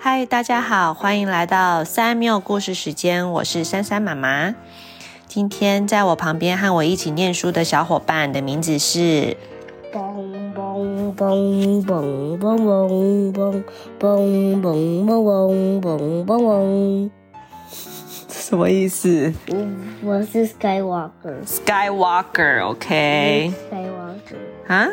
嗨，大家好，欢迎来到三缪故事时间，我是珊珊妈妈。今天在我旁边和我一起念书的小伙伴的名字是。嘣嘣嘣嘣嘣嘣嘣嘣嘣嘣嘣嘣嘣，什么意思？我是 Skywalker。Skywalker，OK？、Skywalker。啊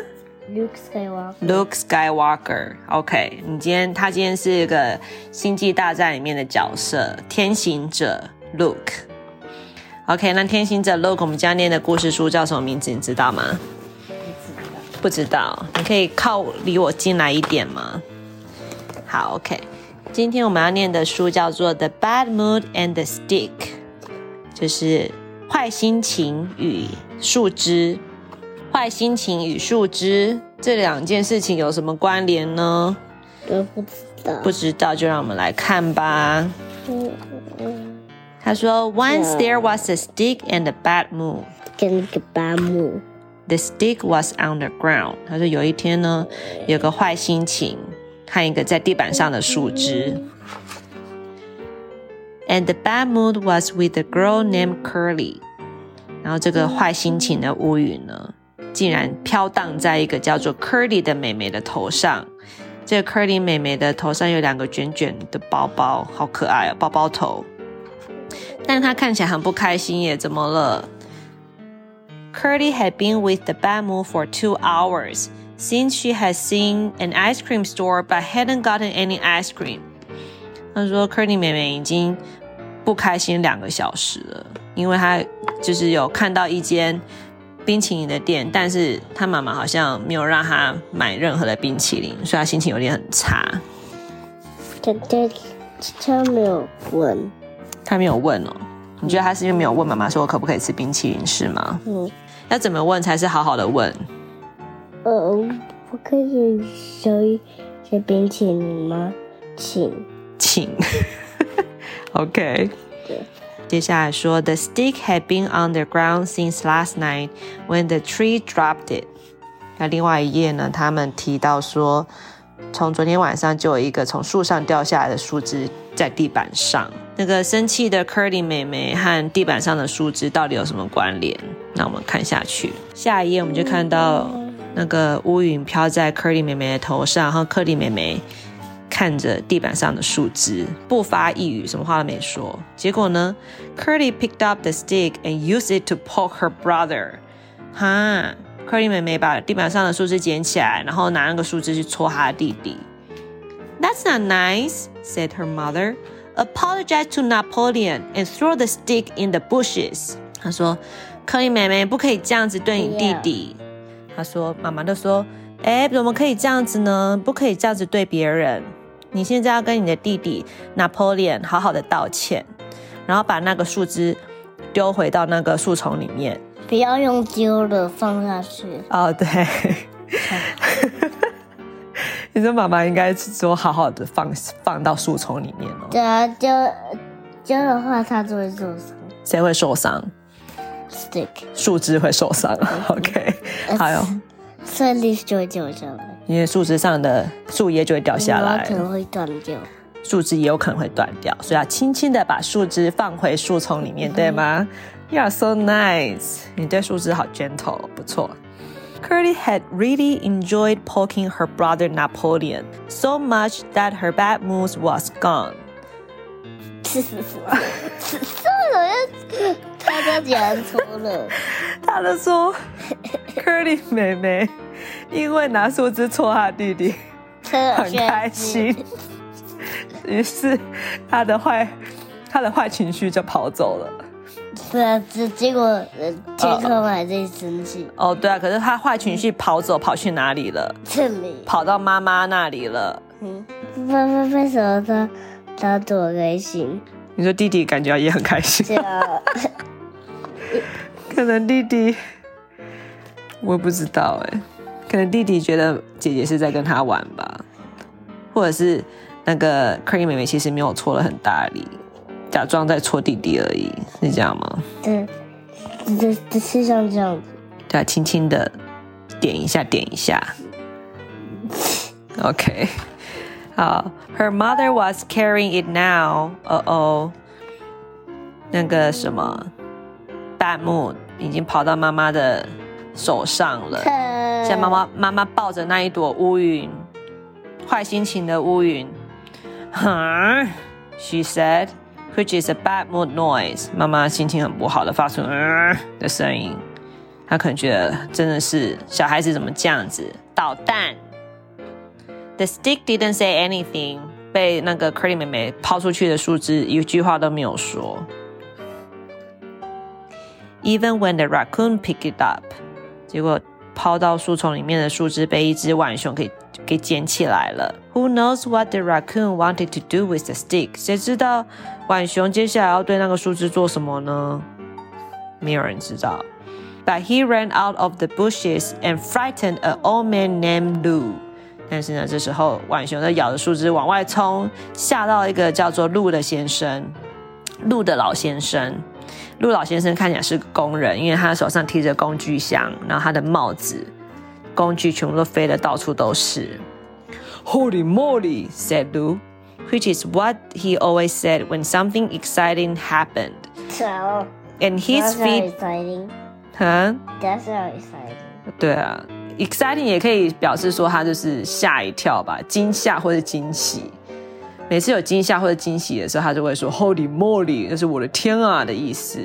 Luke Skywalker。？Luke Skywalker，OK？、你今天他今天是一个星际大战里面的角色，天行者 Luke。OK，那天行者 Luke，我们今天念的故事书叫什么名字？你知道吗？不知道，你可以靠离我近来一点吗？好，OK。今天我们要念的书叫做《The Bad Mood and the Stick》，就是坏心情与树枝。坏心情与树枝这两件事情有什么关联呢？我不知道。不知道，就让我们来看吧。他说：“Once there was a stick and a bad mood。”跟那个巴木。The stick was on the ground。他说有一天呢，有个坏心情看一个在地板上的树枝。And the bad mood was with a girl named Curly。然后这个坏心情的乌云呢，竟然飘荡在一个叫做 Curly 的妹妹的头上。这个 Curly 妹妹的头上有两个卷卷的包包，好可爱哦，包包头。但她看起来很不开心耶，怎么了？Curly had been with the bad mood for two hours since she had seen an ice cream store but hadn't gotten any ice cream. 他说，Curly 妹妹已经不开心两个小时了，因为她就是有看到一间冰淇淋的店，但是他妈妈好像没有让他买任何的冰淇淋，所以他心情有点很差。他他他没有问。他没有问哦，你觉得他是因为没有问妈妈说我可不可以吃冰淇淋是吗？嗯。要怎么问才是好好的问？呃，我可以收一些冰淇淋吗？请。请。OK。对。接下来说，The stick had been on the ground since last night when the tree dropped it。那另外一页呢，他们提到说，从昨天晚上就有一个从树上掉下来的树枝在地板上。那个生气的 Curly 妹妹和地板上的树枝到底有什么关联？那我们看下去，下一页我们就看到那个乌云飘在 Curly 妹妹的头上，然后 Curly 妹妹看着地板上的树枝，不发一语，什么话都没说。结果呢，Curly picked up the stick and used it to poke her brother。哈，Curly 妹妹把地板上的树枝捡起来，然后拿那个树枝去戳她的弟弟。That's not nice," said her mother. "Apologize to Napoleon and throw the stick in the bushes." 她说：“科莉妹妹不可以这样子对你弟弟。”她说：“妈妈就说，哎，怎么可以这样子呢？不可以这样子对别人。 你现在要跟你的弟弟 Napoleon 好好的道歉，然后把那个树枝丢回到那个树丛里面。不要用丢的放下去。哦，对。你说妈妈应该说好好的放放到树丛里面哦。对啊，丢丢的话，它就会受伤。谁会受伤？Stick，树枝会受伤。OK，好有，所以 leaf 就会掉下来，因为树枝上的树叶就会掉下来可，能会断掉。树枝也有可能会断掉，所以要轻轻的把树枝放回树丛里面，对吗？You are so nice，你对树枝好 gentle，不错。Curly had really enjoyed poking her brother Napoleon so much that her bad mood was gone. 是是是，是什么？他都讲错了。他都说，Curly 妹妹因为拿树枝戳他弟弟，很开心，于是他的坏他的坏情绪就跑走了。对啊，结结果呃天空还在生气。哦，对啊，可是他坏情绪跑走，跑去哪里了？这里，跑到妈妈那里了。嗯，为为为什么他他多开心？你说弟弟感觉也很开心，可能弟弟我也不知道哎，可能弟弟觉得姐姐是在跟他玩吧，或者是那个 Curry 妹妹其实没有戳了很大力，假装在戳弟弟而已，是这样吗？对，这这是像这样子。对啊，轻轻的点一下，点一下。OK，好，Her mother was carrying it now. 哦哦，那个什么，Bad mood 已经跑到妈妈的手上了。现在妈妈妈妈抱着那一朵乌云，坏心情的乌云。Huh? She said, which is a bad mood noise. 妈妈心情很不好的发出嗯的声音。她可能觉得真的是小孩子怎么这样子捣蛋。The stick didn't say anything. 被那个 Curly 妹妹抛出去的树枝一句话都没有说。Even when the raccoon picked it up， 结果抛到树丛里面的树枝被一只浣熊给给捡起来了。Who knows what the raccoon wanted to do with the stick？谁知道浣熊接下来要对那个树枝做什么呢？没有人知道。But he ran out of the bushes and frightened an old man named Lu。但是呢，这时候浣熊在咬着树枝往外冲，吓到一个叫做鹿的先生，鹿的老先生。鹿老先生看起来是个工人，因为他手上提着工具箱，然后他的帽子、工具全部都飞得到处都是。Holy moly! said Lou, which is what he always said when something exciting happened. So, And his that's not feet, exciting. huh? That's not exciting. 对啊，exciting 也可以表示说他就是吓一跳吧，惊吓或者惊喜。每次有惊吓或者惊喜的时候，他就会说 “Holy moly”，就是我的天啊的意思。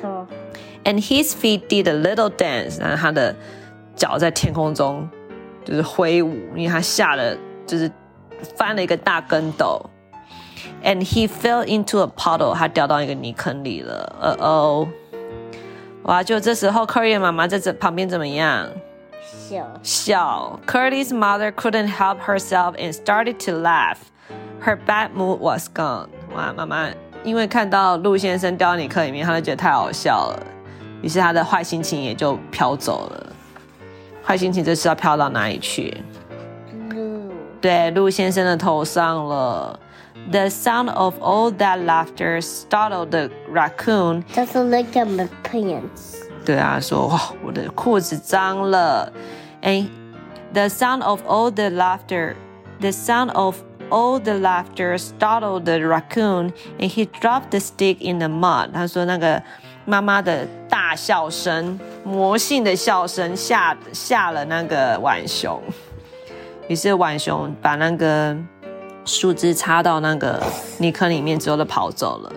So, And his feet did a little dance，然后他的脚在天空中就是挥舞，因为他吓了，就是翻了一个大跟斗。And he fell into a puddle，他掉到一个泥坑里了。呃哦，哇！就这时候，Curry 的妈妈在这旁边怎么样？ so, 笑。Curly's mother couldn't help herself and started to laugh. Her bad mood was gone. 哇，妈妈因为看到陆先生掉到泥坑里面，她就觉得太好笑了，于是她的坏心情也就飘走了。坏心情这次要飘到哪里去？ blue. 对，陆先生的头上了。The sound of all that laughter startled the raccoon Doesn't look at my pants. 对啊，说哇，我的裤子脏了。And the sound of all the laughter, the sound of all the laughter startled the raccoon, and he dropped the stick in the mud. 他说那个妈妈的大笑声，魔性的笑声吓吓了那个浣熊。于是浣熊把那个树枝插到那个泥坑里面之后，就跑走了。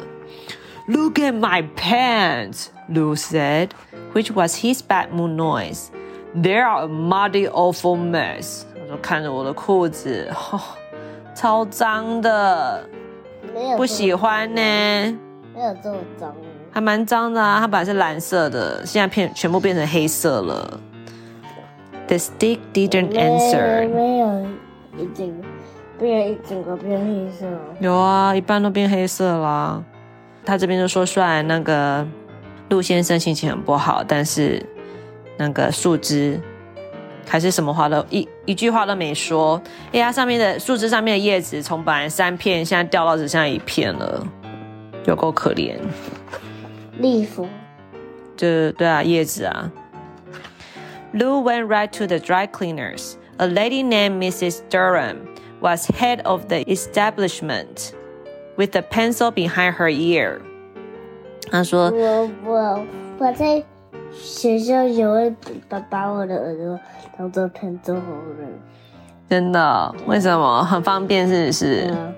Look at my pants, Lou said, which was his bad mood noise. They are a muddy, awful mess. 我说看着我的裤子，哦、 超脏的，没有不喜欢呢，没有这么脏。还蛮脏的啊。它本来是蓝色的，现在变全部变成黑色了。The stick didn't answer. 没有一整个变一整个变黑色。有啊，一半都变黑色啦。他这边就说，虽然那个陆先生心情很不好，但是那个树枝还是什么话都一一句话都没说。哎呀，上面的树枝上面的叶子从本来三片，现在掉到只剩下一片了，有够可怜。立服。就对啊，叶子啊。Lou went right to the dry cleaners. A lady named Mrs. Durham was head of the establishment, with a pencil behind her ear. 她说我我我在 学校也会把把我的耳朵当做喷做喉人。：“真的？为什么？很方便，是不是、嗯，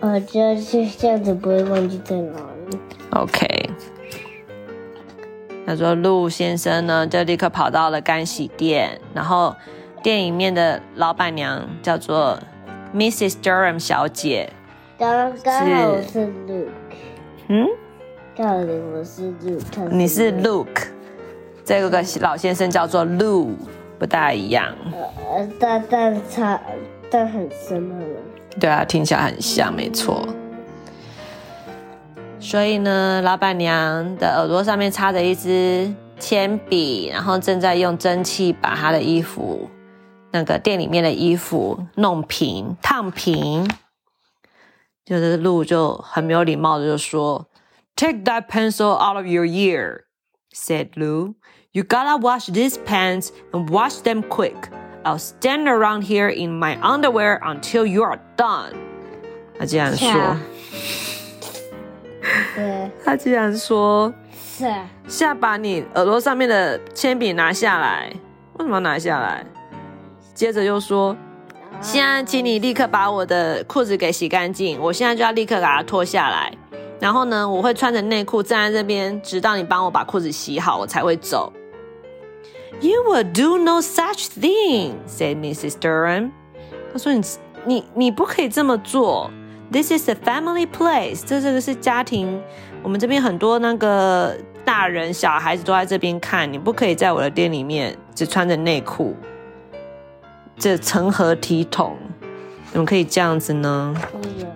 呃，这样就这样子不会忘记在哪里。o k 他说：“陆先生呢，就立刻跑到了干洗店，然后店里面的老板娘叫做 Mrs. Durham 小姐。刚刚好我是 Luke，嗯，刚好我是 Luke，你是 Luke 这个个老先生叫做 Lou，不大一样。呃，但但差但很深了。对啊，听起来很像，没错。所以呢，老板娘的耳朵上面插着一支铅笔，然后正在用蒸汽把她的衣服，那个店里面的衣服弄平、烫平。就是路就很没有礼貌的就说 ：“Take that pencil out of your ear,” said Lou. “You gotta wash these pants and wash them quick. I'll stand around here in my underwear until you are done。他竟然说，对，他竟然说，是啊，下把你耳朵上面的铅笔拿下来。为什么要拿下来？接着又说，现在请你立刻把我的裤子给洗干净，我现在就要立刻把它脱下来。 然后呢，我会穿着内裤站在这边，直到你帮我把裤子洗好，我才会走。You will do no such thing," said Mrs. Durham. 他说：“你你你不可以这么做。This is a family place. 这这个是家庭，我们这边很多那个大人小孩子都在这边看，你不可以在我的店里面只穿着内裤，这成何体统？怎么可以这样子呢？不能，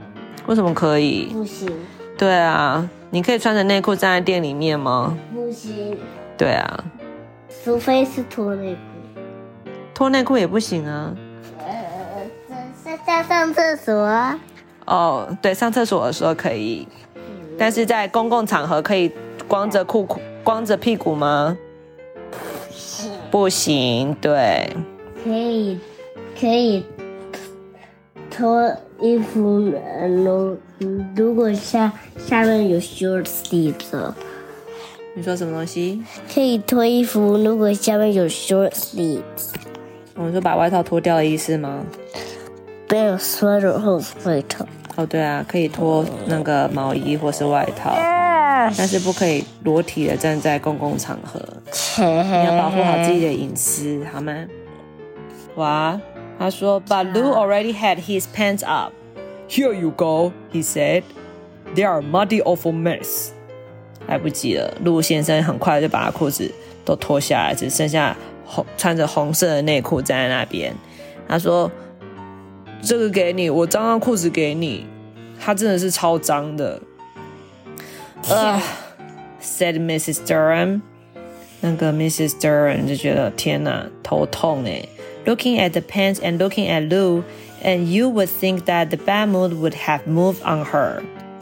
为什么可以？不行，对啊，你可以穿着内裤站在店里面吗？不行，对啊，除非是脱内裤。脱内裤也不行啊。呃，在在上厕所啊，哦，对，上厕所的时候可以，但是在公共场合可以光着裤裤、光着屁股吗？不行，对，可以可以脱衣服，呃如如果下下面有 short sleeves，你说什么东西？可以脱衣服，如果下面有 short sleeves，我们说把外套脱掉的意思吗？没有 sweater 或外套。哦，对啊，可以脱那个毛衣或是外套，但是不可以裸体的站在公共场合。你要保护好自己的隐私，好吗？哇，他说，But Lou already had his pants up. Here you go, he said. They are muddy, awful mess. 来不及了，陆先生很快就把他裤子都脱下来，只剩下红穿着红色的内裤站在那边。他说：“这个给你，我脏脏裤子给你。”他真的是超脏的。啊、said Mrs. Durham。那个 Mrs. Durham 就觉得天哪，头痛哎。Looking at the pants and looking at Lou, and you would think that the bad mood would have moved on her.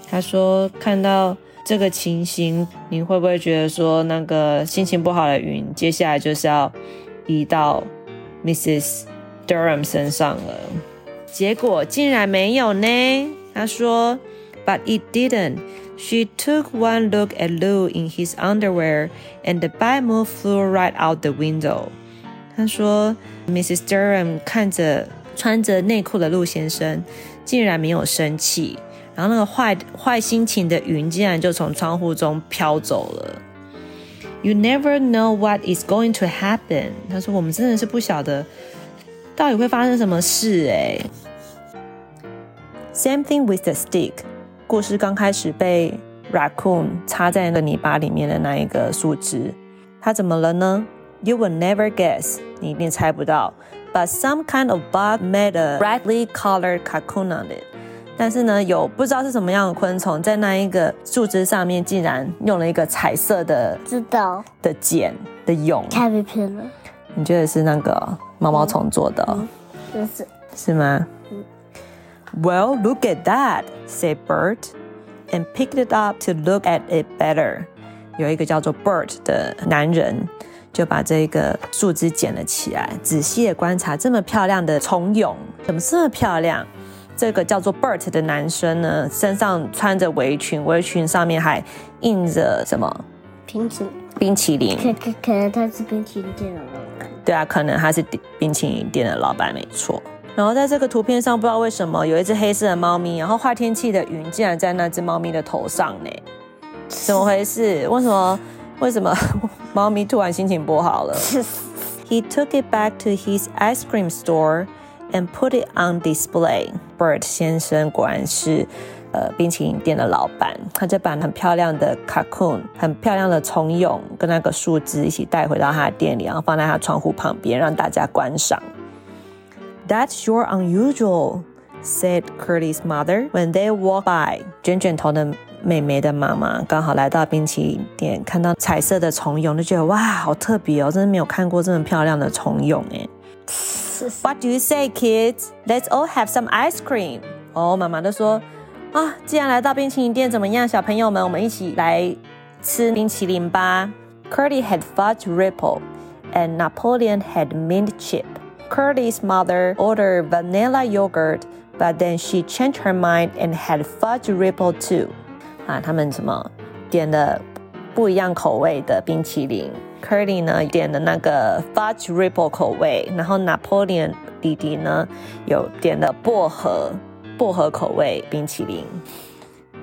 他说看到这个情形，你会不会觉得说那个心情不好的云，接下来就是要移到 Mrs. Durham 身上了？结果竟然没有呢。他说，But it didn't. She took one look at Lou in his underwear, and the bad mood flew right out the window. 他说，Mrs. Durham 看着 穿着内裤的陆先生，竟然没有生气，然后那个坏坏心情的云竟然就从窗户中飘走了。You never know what is going to happen。他说，我们真的是不晓得到底会发生什么事哎。Same thing with the stick。故事刚开始被 raccoon 插在那个泥巴里面的那一个树枝，它怎么了呢？You will never guess，你一定猜不到。But some kind of bug made a brightly colored cocoon on it。但是呢，有不知道是什么样的昆虫在那一个树枝上面，竟然用了一个彩色的知道的茧的蛹。 caterpillar，你觉得是那个毛毛虫做的哦、就是是吗？Well, look at that, said Bert, and picked it up to look at it better. 有一个叫做 Bert 的男人，就把这个树枝捡了起来，仔细的观察这么漂亮的虫蛹，怎么这么漂亮？这个叫做 Bert 的男生呢，身上穿着围裙，围裙上面还印着什么冰淇淋，冰淇淋？可可可能他是冰淇淋店的老板。对啊，可能他是冰淇淋店的老板，没错。然后在这个图片上，不知道为什么有一只黑色的猫咪，然后坏天气的云竟然在那只猫咪的头上呢？怎么回事？为什么？为什么 猫咪突然心情不好了？He took it back to his ice cream store and put it on display. Bert 先生果然是呃冰淇淋店的老板，他就把很漂亮的 cocoon、很漂亮的虫蛹跟那个树枝一起带回到他的店里，然后放在他窗户旁边让大家观赏。That's sure unusual, said Curly's mother when they walked by. 卷卷头的妹妹的妈妈刚好来到冰淇淋店，看到彩色的虫蛹，就觉得哇，好特别哦，真的没有看过这么漂亮的虫蛹哎。What do you say, kids? Let's all have some ice cream. 哦，妈妈就说啊，既然来到冰淇淋店，怎么样，小朋友们，我们一起来吃冰淇淋吧。Curly had fudge ripple, and Napoleon had mint chip. Curly's mother ordered vanilla yogurt, but then she changed her mind and had fudge ripple too. 啊，他们什么点的不一样口味的冰淇淋？Curly 呢点的那个 fudge ripple 口味，然后 Napoleon 弟弟呢有点的薄荷薄荷口味冰淇淋。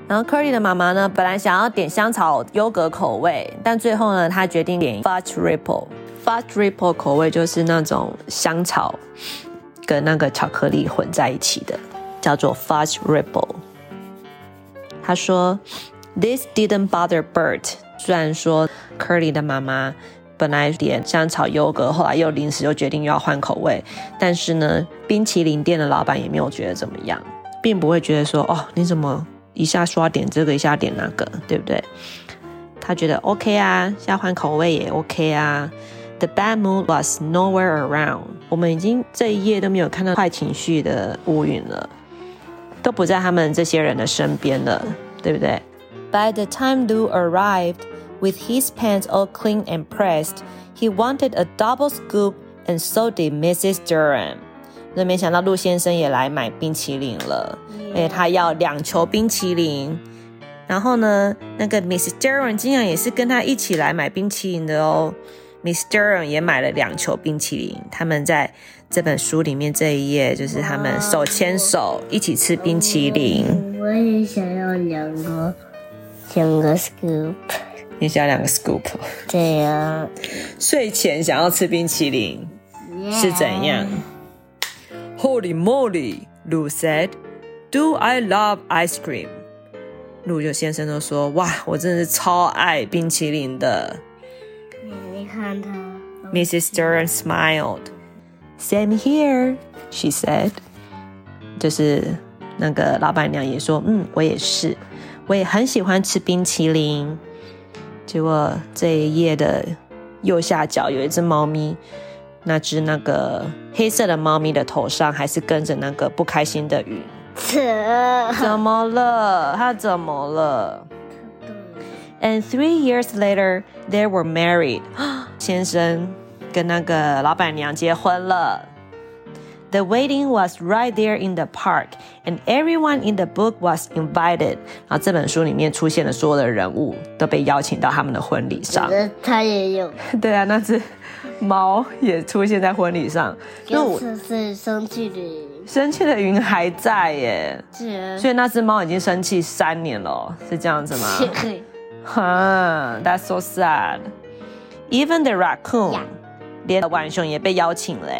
然后 Curly 的妈妈呢，本来想要点香草优格口味，但最后呢，她决定点 fudge ripple。fudge ripple 口味就是那种香草跟那个巧克力混在一起的，叫做 fudge ripple。他说，This didn't bother Bert。虽然说 Curly 的妈妈本来点香草优格，后来又临时又决定又要换口味，但是呢，冰淇淋店的老板也没有觉得怎么样，并不会觉得说，哦，你怎么？一下说要点这个，一下点那个，对不对？他觉得 OK 啊，下换口味也 OK 啊。The bad mood was nowhere around。我们已经这一页都没有看到坏情绪的乌云了，都不在他们这些人的身边了，对不对？By the time Lou arrived with his pants all clean and pressed, he wanted a double scoop, and so did Mrs. Durham. 那没想到陆先生也来买冰淇淋了，哎，他要两球冰淇淋。然后呢，那个 Miss Durham 竟然也是跟他一起来买冰淇淋的哦。Miss Durham 也买了两球冰淇淋。他们在这本书里面这一页，就是他们手牵手一起吃冰淇淋。我也想要两个，两个 scoop。你想要两个 scoop？对呀。睡前想要吃冰淇淋是怎样？Holy moly! Lu said, "Do I love ice cream?" 路就先生都说：“哇，我真的是超爱冰淇淋的。”你看他。Mrs. Stern smiled. Same here, she said. 就是那个老板娘也说：“嗯，我也是，我也很喜欢吃冰淇淋。”结果这一页的右下角有一只猫咪。那只那个黑色的猫咪的头上还是跟着那个不开心的云。怎么了？它怎么了？And three years later, they were married. 先生跟那个老板娘结婚了。The wedding was right there in the park, and everyone in the book was invited. 然后这本书里面出现的所有的人物都被邀请到他们的婚礼上。他也有。对啊，那只。猫也出现在婚礼上，那是生气的云，生气的云还在耶，是，所以那只猫已经生气三年了，是这样子吗？哈，That's so sad. Even the raccoon，连浣熊也被邀请了。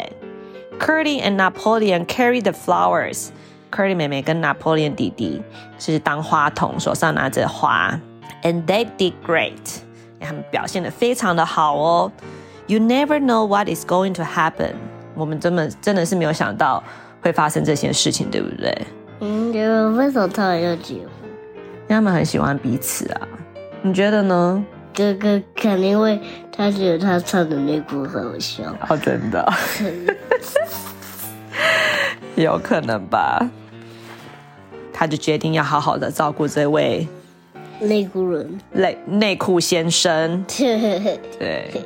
Curly and Napoleon carry the flowers. Curly 妹妹跟 Napoleon 弟弟是当花童，手上拿着花，and they did great. 他们表现的非常的好哦。You never know what is going to happen。我们真的真的是没有想到会发生这些事情，对不对？嗯，就为什么他们要结婚？他们很喜欢彼此啊。 你觉得呢？哥哥肯定会，他觉得他穿的内裤很好笑。哦，真的。有可能吧。他就决定要好好的照顾这位内裤人，内内裤先生。对。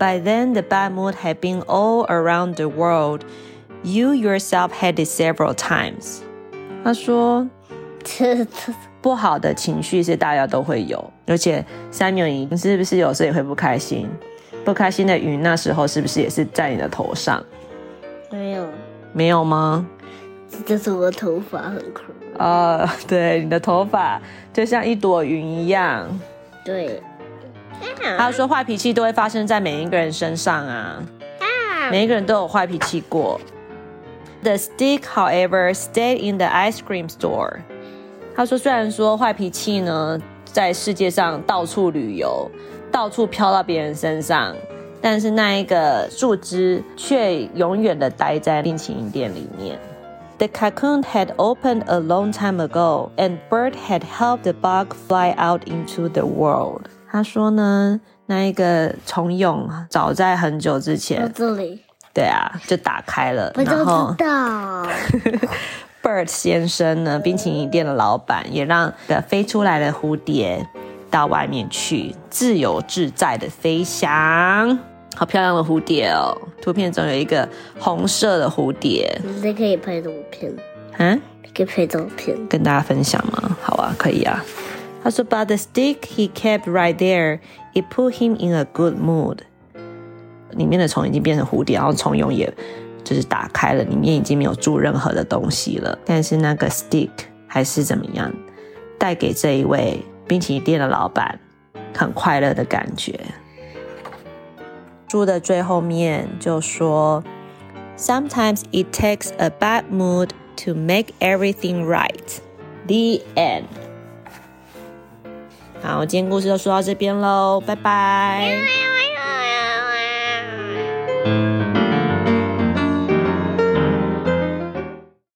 By then, the bad mood had been all around the world. You yourself had it several times. 他说，不好的情绪是大家都会有，而且 Samuel 你是不是有时候也会不开心？不开心的云那时候是不是也是在你的头上？没有，没有吗？这是我头发很酷。哦，对，你的头发就像一朵云一样。对。他说：“坏脾气都会发生在每一个人身上啊，每一个人都有坏脾气过。” The stick, however, stayed in the ice cream store. 他说：“虽然说坏脾气呢，在世界上到处旅游，到处飘到别人身上，但是那一个树枝却永远的待在冰淇淋店里面。” The cocoon had opened a long time ago, and Bert had helped the bug fly out into the world. 他说呢，那一个虫蛹早在很久之前，这里，对啊，就打开了。然后 Bert 先生呢，冰淇淋店的老板也让的飞出来的蝴蝶到外面去，自由自在的飞翔。好漂亮的蝴蝶哦！图片中有一个红色的蝴蝶。你可以拍照片。嗯？可以拍照片，跟大家分享吗？好啊，可以啊。他说：“But the stick he kept right there, it put him in a good mood。”里面的虫已经变成蝴蝶，然后虫蛹也就是打开了，里面已经没有住任何的东西了。但是那个 stick 还是怎么样，带给这一位冰淇淋店的老板很快乐的感觉。书的最后面就说：“Sometimes it takes a bad mood to make everything right.” The end. 好，今天故事就说到这边喽，拜拜。